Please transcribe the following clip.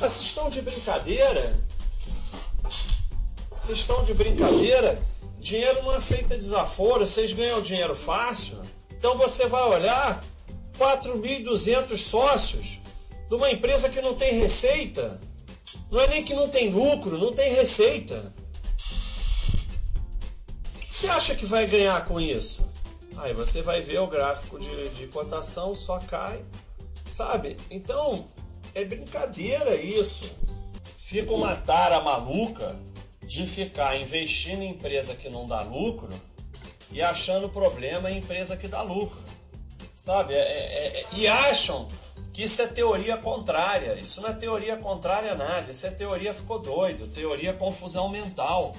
Mas vocês estão de brincadeira? Vocês estão de brincadeira? Dinheiro não aceita desaforo, vocês ganham dinheiro fácil. Então você vai olhar 4.200 sócios de uma empresa que não tem receita. Não é nem que não tem lucro, não tem receita. O que você acha que vai ganhar com isso? Aí você vai ver o gráfico de, de cotação, só cai, sabe? Então, é brincadeira isso. Fica uma tara maluca de ficar investindo em empresa que não dá lucro e achando problema em empresa que dá lucro. Sabe? É, é, é, e acham que isso é teoria contrária. Isso não é teoria contrária a nada. Isso é teoria ficou doido, teoria confusão mental.